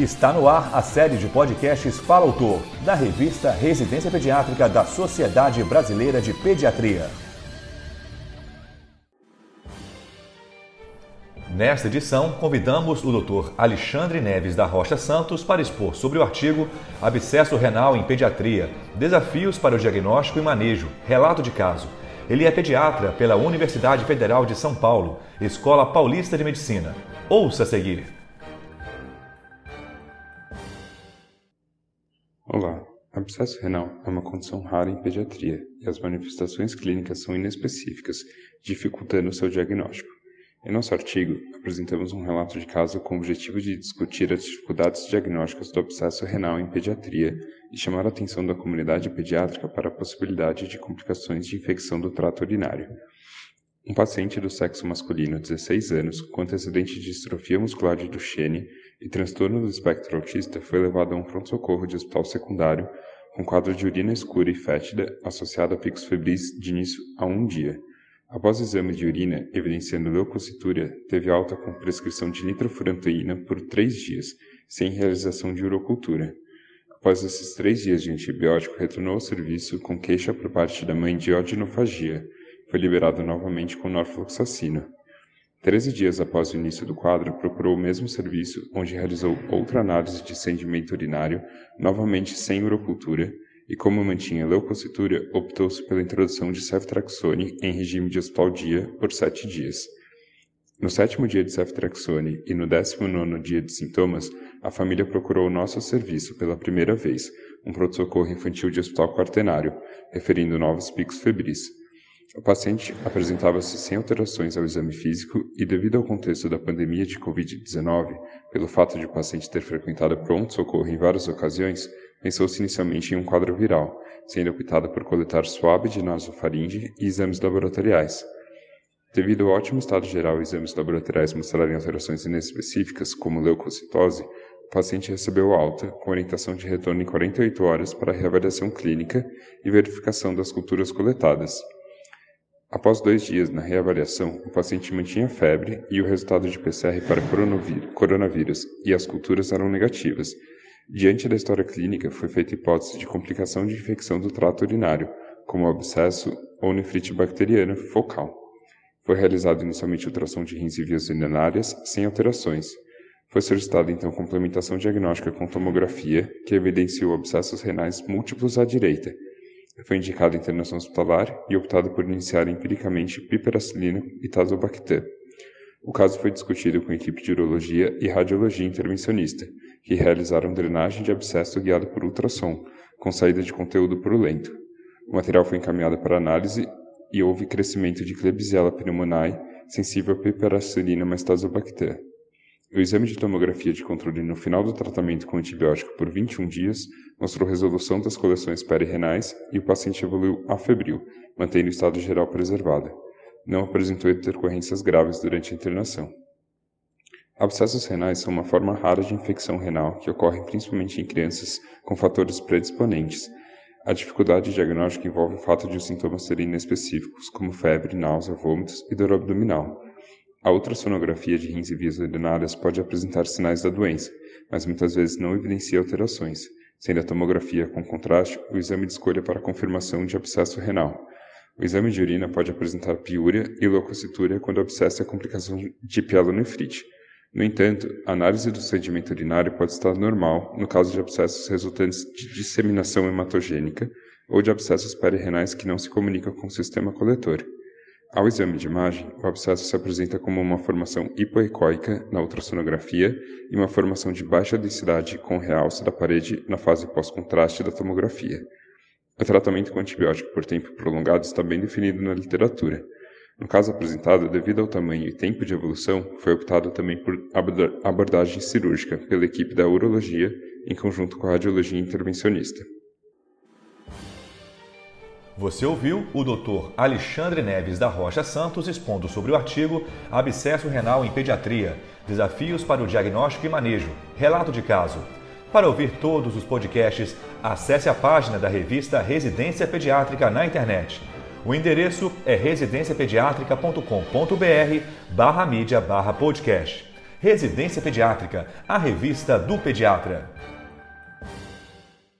Está no ar a série de podcasts Fala Autor, da revista Residência Pediátrica da Sociedade Brasileira de Pediatria. Nesta edição, convidamos o Dr. Alexandre Neves da Rocha Santos para expor sobre o artigo Abscesso Renal em Pediatria: Desafios para o Diagnóstico e Manejo, Relato de Caso. Ele é pediatra pela Universidade Federal de São Paulo, Escola Paulista de Medicina. Ouça a seguir. Abscesso renal é uma condição rara em pediatria e as manifestações clínicas são inespecíficas, dificultando seu diagnóstico. Em nosso artigo, apresentamos um relato de caso com o objetivo de discutir as dificuldades diagnósticas do abscesso renal em pediatria e chamar a atenção da comunidade pediátrica para a possibilidade de complicações de infecção do trato urinário. Um paciente do sexo masculino, 16 anos, com antecedente de distrofia muscular de Duchenne e transtorno do espectro autista foi levado a um pronto-socorro de hospital secundário com quadro de urina escura e fétida associado a picos febris de início a um dia. Após exame de urina evidenciando leucocitúria, teve alta com prescrição de nitrofurantoína por três dias, sem realização de urocultura. Após esses três dias de antibiótico, retornou ao serviço com queixa por parte da mãe de odinofagia. Foi liberado novamente com norfloxacino. Treze dias após o início do quadro, procurou o mesmo serviço, onde realizou outra análise de sedimento urinário, novamente sem urocultura, e como mantinha leucocitura, optou-se pela introdução de ceftraxone em regime de hospital-dia por sete dias. No sétimo dia de ceftraxone e no décimo nono dia de sintomas, a família procurou o nosso serviço pela primeira vez, um pronto-socorro infantil de hospital quaternário, referindo novos picos febris. O paciente apresentava-se sem alterações ao exame físico e, devido ao contexto da pandemia de Covid-19, pelo fato de o paciente ter frequentado pronto-socorro em várias ocasiões, pensou-se inicialmente em um quadro viral, sendo optado por coletar suave de nasofaringe e exames laboratoriais. Devido ao ótimo estado geral exames laboratoriais mostrarem alterações inespecíficas, como leucocitose, o paciente recebeu alta, com orientação de retorno em 48 horas para reavaliação clínica e verificação das culturas coletadas. Após dois dias na reavaliação, o paciente mantinha febre e o resultado de PCR para coronavírus e as culturas eram negativas. Diante da história clínica, foi feita hipótese de complicação de infecção do trato urinário, como abscesso ou nefrite bacteriana focal. Foi realizado inicialmente ultrassom de rins e vias urinárias, sem alterações. Foi solicitada então complementação diagnóstica com tomografia, que evidenciou abscessos renais múltiplos à direita, foi indicado internação hospitalar e optado por iniciar empiricamente piperacilina e tazobactam. O caso foi discutido com a equipe de urologia e radiologia intervencionista, que realizaram drenagem de abscesso guiada por ultrassom, com saída de conteúdo purulento. O material foi encaminhado para análise e houve crescimento de Klebsiella pneumoniae sensível a piperacilina mais tazobactam. O exame de tomografia de controle no final do tratamento com antibiótico por 21 dias mostrou resolução das coleções perirenais e o paciente evoluiu afebril, mantendo o estado geral preservado. Não apresentou intercorrências graves durante a internação. Abscessos renais são uma forma rara de infecção renal que ocorre principalmente em crianças com fatores predisponentes. A dificuldade diagnóstica envolve o fato de os sintomas serem inespecíficos, como febre, náusea, vômitos e dor abdominal. A ultrassonografia de rins e vias urinárias pode apresentar sinais da doença, mas muitas vezes não evidencia alterações, sendo a tomografia com contraste o exame de escolha para confirmação de abscesso renal. O exame de urina pode apresentar piúria e leucocitúria quando o abscesso é complicação de pielonefrite. No entanto, a análise do sedimento urinário pode estar normal no caso de abscessos resultantes de disseminação hematogênica ou de abscessos perirenais que não se comunicam com o sistema coletor. Ao exame de imagem, o abscesso se apresenta como uma formação hipoecóica na ultrassonografia e uma formação de baixa densidade com realce da parede na fase pós-contraste da tomografia. O tratamento com antibiótico por tempo prolongado está bem definido na literatura. No caso apresentado, devido ao tamanho e tempo de evolução, foi optado também por abordagem cirúrgica pela equipe da urologia em conjunto com a radiologia intervencionista. Você ouviu o Dr. Alexandre Neves da Rocha Santos expondo sobre o artigo Abscesso Renal em Pediatria: Desafios para o Diagnóstico e Manejo. Relato de caso. Para ouvir todos os podcasts, acesse a página da revista Residência Pediátrica na internet. O endereço é residenciapediatrica.com.br barra mídia barra podcast. Residência Pediátrica, a revista do pediatra.